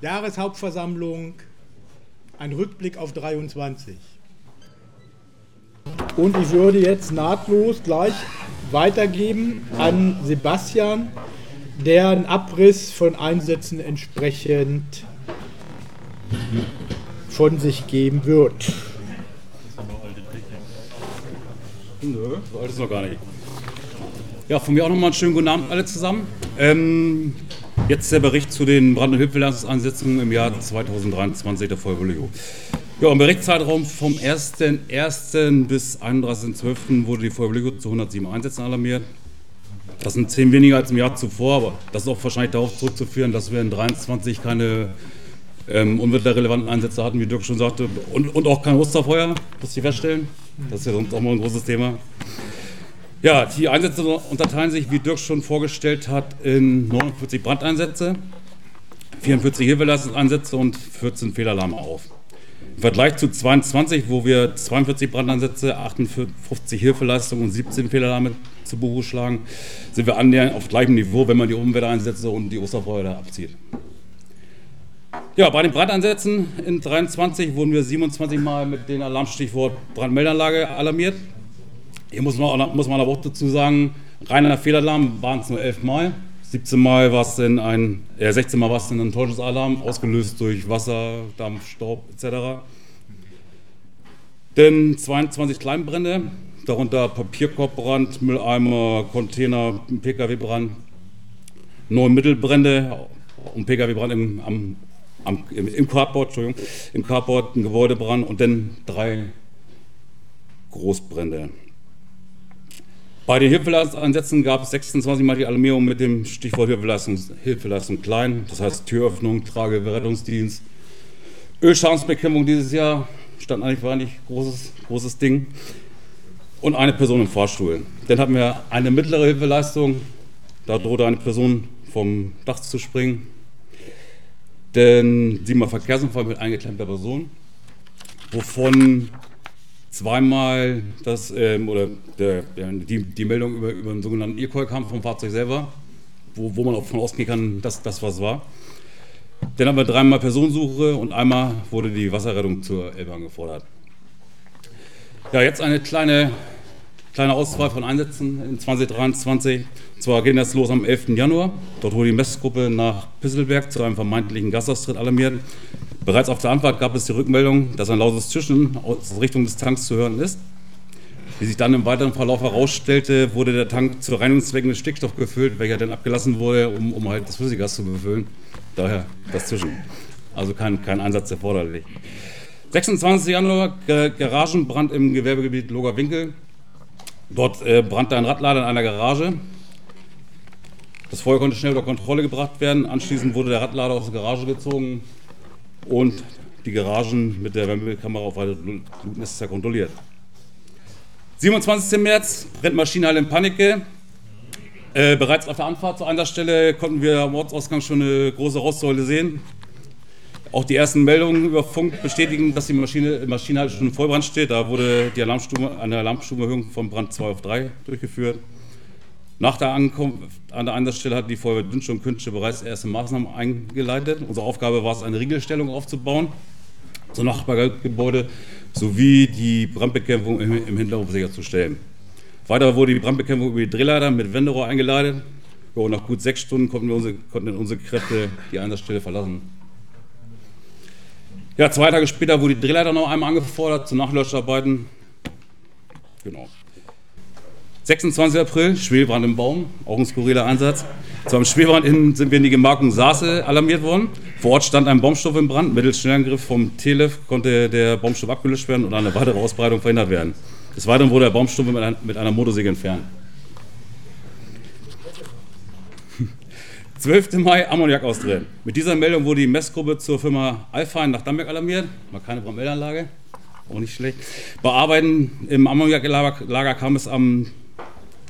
Jahreshauptversammlung ein Rückblick auf 23. Und ich würde jetzt nahtlos gleich weitergeben an Sebastian, der einen Abriss von Einsätzen entsprechend von sich geben wird. Nö, so alt ist noch gar nicht. Ja, von mir auch nochmal einen schönen guten Abend alle zusammen. Ähm, jetzt der Bericht zu den Brand- und Hilfeleistungsansetzungen im Jahr 2023 der Feuerwehr Ja, im Berichtszeitraum vom 1.1. bis 31.12. wurde die Feuerwehr zu 107 Einsätzen alarmiert. Das sind zehn weniger als im Jahr zuvor, aber das ist auch wahrscheinlich darauf zurückzuführen, dass wir in 23 keine ähm, unwetterrelevanten Einsätze hatten, wie Dirk schon sagte, und, und auch kein Osterfeuer, muss ich feststellen. Das ist ja sonst auch mal ein großes Thema. Ja, die Einsätze unterteilen sich, wie Dirk schon vorgestellt hat, in 49 Brandeinsätze, 44 Hilfeleistungseinsätze und 14 Fehlalarme auf. Im Vergleich zu 22, wo wir 42 Brandeinsätze, 58 Hilfeleistungen und 17 Fehlalarme zu Buche schlagen, sind wir annähernd auf gleichem Niveau, wenn man die Umwelteinsätze und die Osterfeuer abzieht. Ja, bei den Brandeinsätzen in 23 wurden wir 27 Mal mit dem Alarmstichwort Brandmeldanlage alarmiert. Hier muss man, muss man aber auch dazu sagen, reiner Fehlalarm waren es nur 11 Mal. 17 Mal war es denn ein, äh, 16 Mal war es denn ein Täuschungsalarm, ausgelöst durch Wasser, Dampf, Staub etc. Denn 22 Kleinbrände, darunter Papierkorbbrand, Mülleimer, Container, Pkw-Brand, neun Mittelbrände und Pkw-Brand im, am, am, im, im Carport, Entschuldigung, im Carport, ein Gebäudebrand und dann drei Großbrände. Bei den Hilfeleistungsansätzen gab es 26 Mal die Alarmierung mit dem Stichwort Hilfeleistung, Hilfeleistung klein, das heißt Türöffnung, Trage, Rettungsdienst. Ölschadensbekämpfung dieses Jahr stand eigentlich war nicht großes, großes Ding. Und eine Person im Fahrstuhl. Dann hatten wir eine mittlere Hilfeleistung, da drohte eine Person vom Dach zu springen. Denn siebenmal Verkehrsunfall mit eingeklemmter Person, wovon zweimal das, ähm, oder der, die, die Meldung über, über einen sogenannten E-Call kam vom Fahrzeug selber, wo, wo man auch davon ausgehen kann, dass das was war. Dann haben wir dreimal Personensuche und einmal wurde die Wasserrettung zur Elbe angefordert. Ja, jetzt eine kleine, kleine Auswahl von Einsätzen in 2023. Und zwar ging das los am 11. Januar. Dort wurde die Messgruppe nach Pisselberg zu einem vermeintlichen Gasaustritt alarmiert. Bereits auf der Anfahrt gab es die Rückmeldung, dass ein lautes Zischen aus Richtung des Tanks zu hören ist. Wie sich dann im weiteren Verlauf herausstellte, wurde der Tank zu Reinigungszwecken mit Stickstoff gefüllt, welcher dann abgelassen wurde, um, um halt das Flüssiggas zu befüllen. Daher das Zischen. Also kein, kein Einsatz erforderlich. 26. Januar, Garagenbrand im Gewerbegebiet Loger Winkel. Dort äh, brannte ein Radlader in einer Garage. Das Feuer konnte schnell unter Kontrolle gebracht werden. Anschließend wurde der Radlader aus der Garage gezogen und die Garagen mit der Wärmekamera auf weitere Blutnester kontrolliert. 27. März, brennt Maschinenhalle in Panike. Äh, bereits auf der Anfahrt zu einer Stelle konnten wir am Ortsausgang schon eine große Rostsäule sehen. Auch die ersten Meldungen über Funk bestätigen, dass die Maschine, Maschine schon in Vollbrand steht. Da wurde die Alarmstufe, eine Alarmstufenerhöhung von Brand 2 auf 3 durchgeführt. Nach der Ankunft an der Einsatzstelle hat die Feuerwehr Dünsche und Künste bereits erste Maßnahmen eingeleitet. Unsere Aufgabe war es, eine Riegelstellung aufzubauen zum Nachbargebäude sowie die Brandbekämpfung im, im Hinterhof sicherzustellen. Weiter wurde die Brandbekämpfung über die Drehleiter mit Wenderohr eingeleitet. Und nach gut sechs Stunden konnten, unsere, konnten unsere Kräfte die Einsatzstelle verlassen. Ja, zwei Tage später wurde die Drehleiter noch einmal angefordert zu Nachlöscharbeiten. Genau. 26. April, Schwelbrand im Baum, auch ein skurriler Einsatz. Zu einem Schwelbrand sind wir in die Gemarkung Saase alarmiert worden. Vor Ort stand ein Baumstoff im Brand. Mittels Schnellangriff vom TLF konnte der Baumstoff abgelöscht werden und eine weitere Ausbreitung verhindert werden. Des Weiteren wurde der Baumstoff mit, ein, mit einer Motorsäge entfernt. 12. Mai Ammoniak ausdrehen. Mit dieser Meldung wurde die Messgruppe zur Firma Alphain nach Damberg alarmiert. Mal keine Brandmeldanlage, auch nicht schlecht. Bei Arbeiten im Ammoniaklager kam es am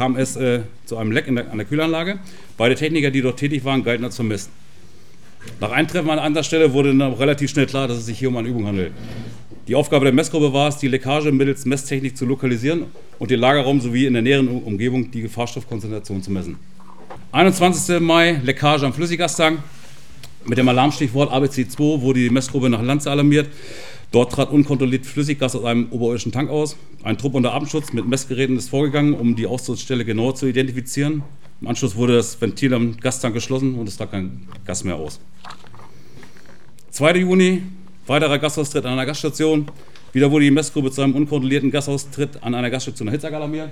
kam es äh, zu einem Leck der, an der Kühlanlage. Beide Techniker, die dort tätig waren, galten als vermisst. Nach Eintreffen an anderer Stelle wurde dann relativ schnell klar, dass es sich hier um eine Übung handelt. Die Aufgabe der Messgruppe war es, die Leckage mittels Messtechnik zu lokalisieren und den Lagerraum sowie in der näheren Umgebung die Gefahrstoffkonzentration zu messen. 21. Mai, Leckage am Flüssiggastank. Mit dem Alarmstichwort ABC2 wurde die Messgruppe nach Lanze alarmiert. Dort trat unkontrolliert Flüssiggas aus einem oberirdischen Tank aus. Ein Trupp unter Abendschutz mit Messgeräten ist vorgegangen, um die Austrittsstelle genauer zu identifizieren. Im Anschluss wurde das Ventil am Gastank geschlossen und es trat kein Gas mehr aus. 2. Juni, weiterer Gasaustritt an einer Gasstation. Wieder wurde die Messgruppe zu einem unkontrollierten Gasaustritt an einer Gaststation nach Hitzag alarmiert.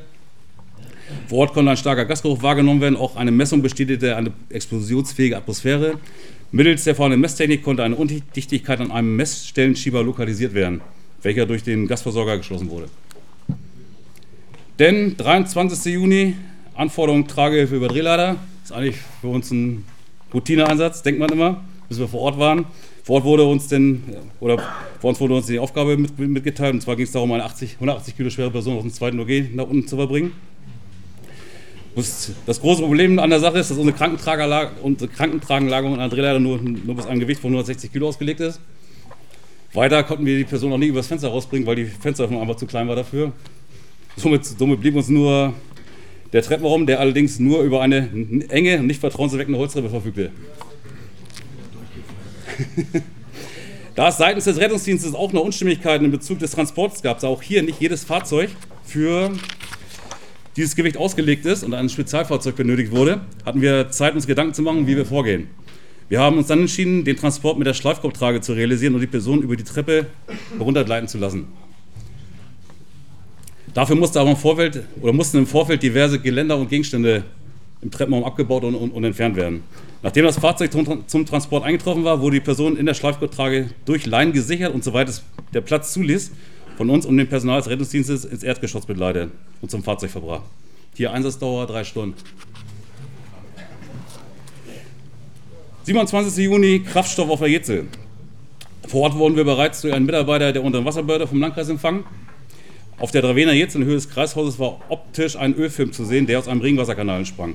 Vor Ort konnte ein starker Gasgeruch wahrgenommen werden. Auch eine Messung bestätigte eine explosionsfähige Atmosphäre. Mittels der vorhandenen Messtechnik konnte eine Undichtigkeit an einem Messstellenschieber lokalisiert werden, welcher durch den Gasversorger geschlossen wurde. Denn 23. Juni, Anforderung Tragehilfe über Drehleiter, ist eigentlich für uns ein Routineeinsatz, denkt man immer, bis wir vor Ort waren. Vor Ort wurde uns denn, oder vor uns wurde uns die Aufgabe mit, mitgeteilt, und zwar ging es darum, eine 80, 180 Kilo schwere Person aus dem zweiten OG nach unten zu verbringen. Das große Problem an der Sache ist, dass unsere, unsere Krankentragenlagerung an Drehleiter nur, nur bis einem Gewicht von 160 Kilo ausgelegt ist. Weiter konnten wir die Person auch nie übers Fenster rausbringen, weil die Fensteröffnung einfach zu klein war dafür. Somit, somit blieb uns nur der Treppenraum, der allerdings nur über eine enge, nicht vertrauenserweckende Holztreppe verfügte. da es seitens des Rettungsdienstes auch noch Unstimmigkeiten in Bezug des Transports gab, sah auch hier nicht jedes Fahrzeug für dieses Gewicht ausgelegt ist und ein Spezialfahrzeug benötigt wurde, hatten wir Zeit, uns Gedanken zu machen, wie wir vorgehen. Wir haben uns dann entschieden, den Transport mit der Schleifkorbtrage zu realisieren und die Person über die Treppe heruntergleiten zu lassen. Dafür musste aber im Vorfeld, oder mussten im Vorfeld diverse Geländer und Gegenstände im Treppenraum abgebaut und, und, und entfernt werden. Nachdem das Fahrzeug zum Transport eingetroffen war, wurde die Person in der Schleifgurttrage durch Leinen gesichert und soweit es der Platz zuließ, von uns und dem Personal des Rettungsdienstes ins Erdgeschoss begleitet und zum Fahrzeug verbracht. Hier Einsatzdauer drei Stunden. 27. Juni, Kraftstoff auf der Jetzel. Vor Ort wurden wir bereits durch einen Mitarbeiter der unteren Wasserbehörde vom Landkreis empfangen. Auf der Dravener Jetzel in Höhe des Kreishauses war optisch ein Ölfilm zu sehen, der aus einem Regenwasserkanal entsprang.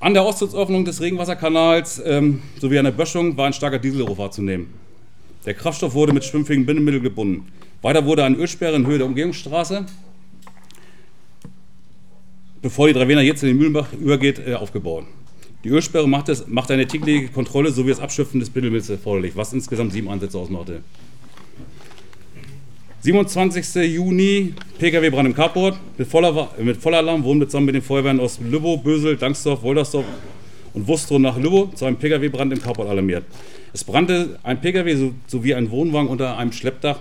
An der Ostzugsöffnung des Regenwasserkanals ähm, sowie an der Böschung war ein starker Dieselgeruch wahrzunehmen. Der Kraftstoff wurde mit schwimmfähigen Bindemitteln gebunden. Weiter wurde eine Ölsperre in Höhe der Umgehungsstraße, bevor die Dravener jetzt in den Mühlenbach übergeht, äh, aufgebaut. Die Ölsperre macht, es, macht eine tägliche Kontrolle sowie das Abschöpfen des Bindemittels erforderlich, was insgesamt sieben Ansätze ausmachte. 27. Juni, Pkw-Brand im Carport. Mit, voller, mit Vollalarm wurden wir zusammen mit den Feuerwehren aus Lübbow, Bösel, Dangsdorf, Woldersdorf und Wustrow nach Lübbow zu einem Pkw-Brand im Carport alarmiert. Es brannte ein Pkw sowie ein Wohnwagen unter einem Schleppdach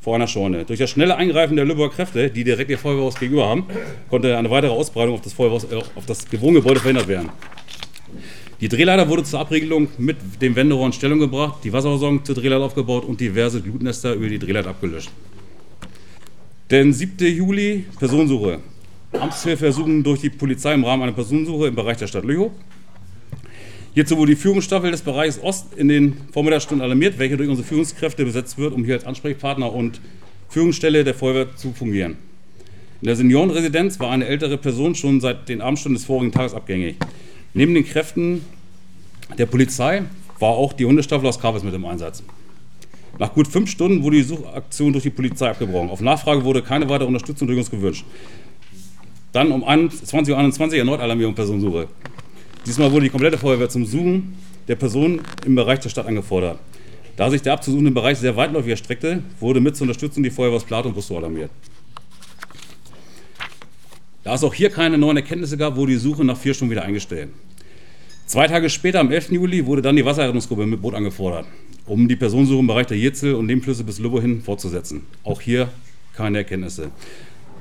vor einer Scheune. Durch das schnelle Eingreifen der Lübecker Kräfte, die direkt ihr Feuerwehrhaus gegenüber haben, konnte eine weitere Ausbreitung auf das, Feuerwehrhaus, äh, auf das Wohngebäude verhindert werden. Die Drehleiter wurde zur Abriegelung mit dem Wenderohr in Stellung gebracht, die Wasserversorgung zur Drehleiter aufgebaut und diverse Glutnester über die Drehleiter abgelöscht. Den 7. Juli, Personensuche. Amtshilfe ersuchen durch die Polizei im Rahmen einer Personensuche im Bereich der Stadt Lüchow. Hierzu wurde die Führungsstaffel des Bereichs Ost in den Vormittagsstunden alarmiert, welche durch unsere Führungskräfte besetzt wird, um hier als Ansprechpartner und Führungsstelle der Feuerwehr zu fungieren. In der Seniorenresidenz war eine ältere Person schon seit den Abendstunden des vorigen Tages abgängig. Neben den Kräften der Polizei war auch die Hundestaffel aus Kabels mit im Einsatz. Nach gut fünf Stunden wurde die Suchaktion durch die Polizei abgebrochen. Auf Nachfrage wurde keine weitere Unterstützung durch uns gewünscht. Dann um 20.21 Uhr erneut Alarmierung Personensuche. Diesmal wurde die komplette Feuerwehr zum Suchen der Person im Bereich der Stadt angefordert. Da sich der abzusuchende Bereich sehr weitläufig erstreckte, wurde mit zur Unterstützung die Feuerwehr aus Plato und Bustow alarmiert. Da es auch hier keine neuen Erkenntnisse gab, wurde die Suche nach vier Stunden wieder eingestellt. Zwei Tage später, am 11. Juli, wurde dann die Wasserrettungsgruppe mit Boot angefordert, um die Personensuche im Bereich der Jetzel und Nebenflüsse bis Lübbow hin fortzusetzen. Auch hier keine Erkenntnisse.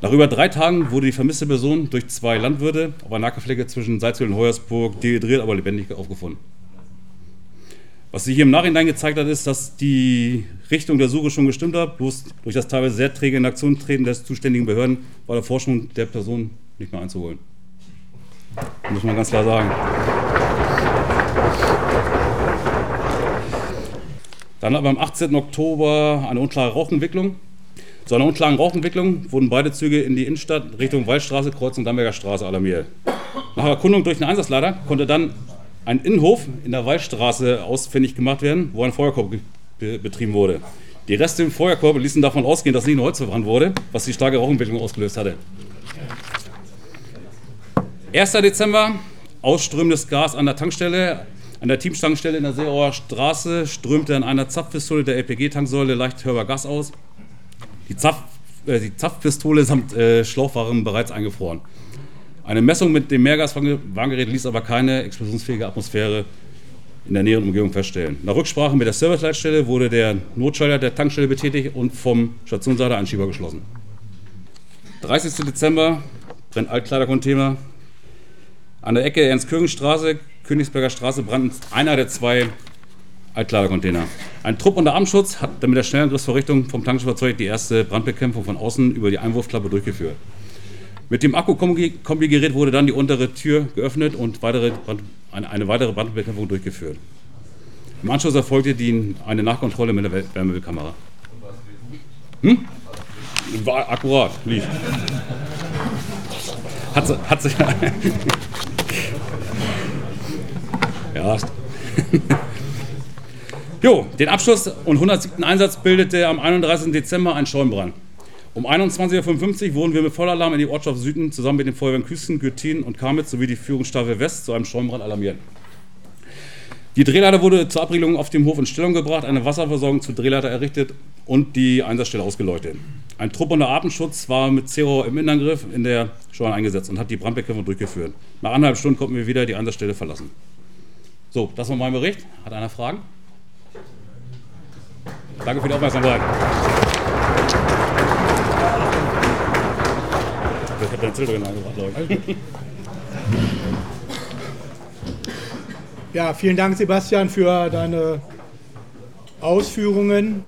Nach über drei Tagen wurde die vermisste Person durch zwei Landwirte auf einer Nackerfläche zwischen Salzwil und Heuersburg dehydriert, aber lebendig aufgefunden. Was sich hier im Nachhinein gezeigt hat, ist, dass die Richtung der Suche schon gestimmt hat, bloß durch das teilweise sehr träge in Aktion treten des zuständigen Behörden war der Forschung der Person nicht mehr einzuholen. Das muss man ganz klar sagen. Dann aber am 18. Oktober eine unklare Rauchentwicklung zu einer unklaren Rauchentwicklung wurden beide Züge in die Innenstadt Richtung Waldstraße, Kreuzung Damberger Straße alarmiert. Nach Erkundung durch den Einsatzleiter konnte dann ein Innenhof in der Waldstraße ausfindig gemacht werden, wo ein Feuerkorb betrieben wurde. Die Reste im Feuerkorb ließen davon ausgehen, dass nicht nur Holz verbrannt wurde, was die starke Rauchentwicklung ausgelöst hatte. 1. Dezember, ausströmendes Gas an der Tankstelle An der Teamstankstelle in der Seeauer Straße strömte an einer Zapfpistole der LPG-Tanksäule leicht hörbar Gas aus. Die, Zapf, äh, die Zapfpistole samt äh, Schlauch waren bereits eingefroren. Eine Messung mit dem Mehrgaswarngerät ließ aber keine explosionsfähige Atmosphäre in der näheren Umgebung feststellen. Nach Rücksprache mit der Serviceleitstelle wurde der Notschalter der Tankstelle betätigt und vom Stationsleiter ein Schieber geschlossen. 30. Dezember brennt Altkleidercontainer. An der Ecke Ernst-Kürgen-Straße, Königsberger Straße brannten einer der zwei Altkleidercontainer. Ein Trupp unter Armschutz hat mit der Schnellangriffsvorrichtung vom Tankfahrzeug die erste Brandbekämpfung von außen über die Einwurfklappe durchgeführt. Mit dem Akku-Kombi-Gerät wurde dann die untere Tür geöffnet und weitere Brand, eine, eine, weitere Brandbekämpfung durchgeführt. Im Anschluss erfolgte die, eine Nachkontrolle mit der Wärmebildkamera. Hm? War akkurat, lief. Hat, hat sich. ja. Jo, den Abschluss und 107. Einsatz bildete am 31. Dezember ein Schäumbrand. Um 21.55 Uhr wurden wir mit Vollalarm in die Ortschaft Süden zusammen mit den Feuerwehren Küsten, Gürtin und Kamitz sowie die Führungsstaffel West zu einem Schäumbrand alarmiert. Die Drehleiter wurde zur Abriegelung auf dem Hof in Stellung gebracht, eine Wasserversorgung zur Drehleiter errichtet und die Einsatzstelle ausgeleuchtet. Ein Trupp unter Artenschutz war mit Zero im Innenangriff in der Scheuern eingesetzt und hat die Brandbekämpfung durchgeführt. Nach anderthalb Stunden konnten wir wieder die Einsatzstelle verlassen. So, das war mein Bericht. Hat einer Fragen? Danke für die Aufmerksamkeit. Ich habe dein Zettel drin angebracht, glaube ich. Ja, vielen Dank, Sebastian, für deine Ausführungen.